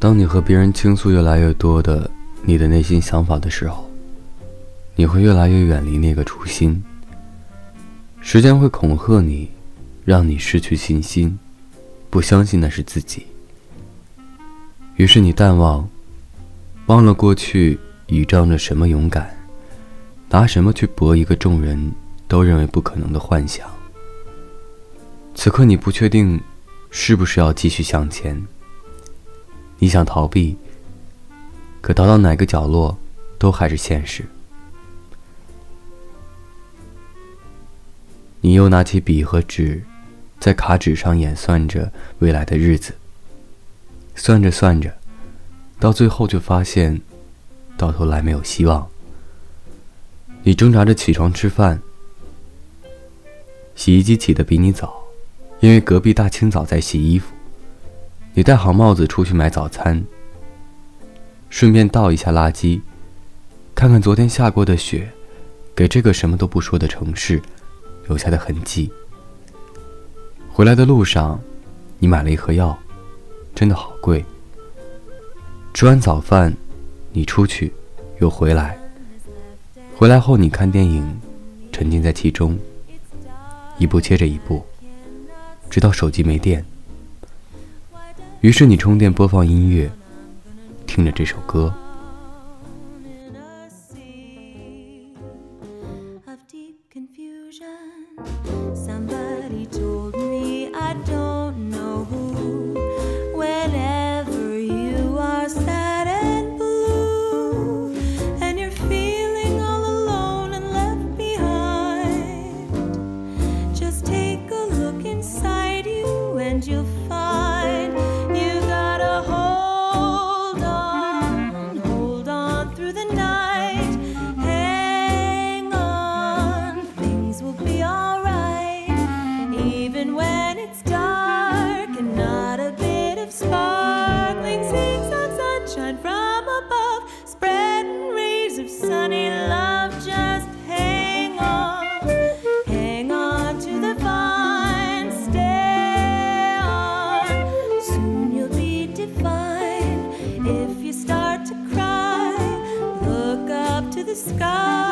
当你和别人倾诉越来越多的你的内心想法的时候，你会越来越远离那个初心。时间会恐吓你，让你失去信心，不相信那是自己。于是你淡忘，忘了过去倚仗着什么勇敢，拿什么去搏一个众人都认为不可能的幻想。此刻你不确定，是不是要继续向前？你想逃避，可逃到哪个角落，都还是现实。你又拿起笔和纸，在卡纸上演算着未来的日子。算着算着，到最后就发现，到头来没有希望。你挣扎着起床吃饭，洗衣机起得比你早，因为隔壁大清早在洗衣服。你戴好帽子出去买早餐，顺便倒一下垃圾，看看昨天下过的雪，给这个什么都不说的城市。留下的痕迹。回来的路上，你买了一盒药，真的好贵。吃完早饭，你出去，又回来。回来后，你看电影，沉浸在其中，一部接着一部，直到手机没电。于是你充电，播放音乐，听着这首歌。the sky.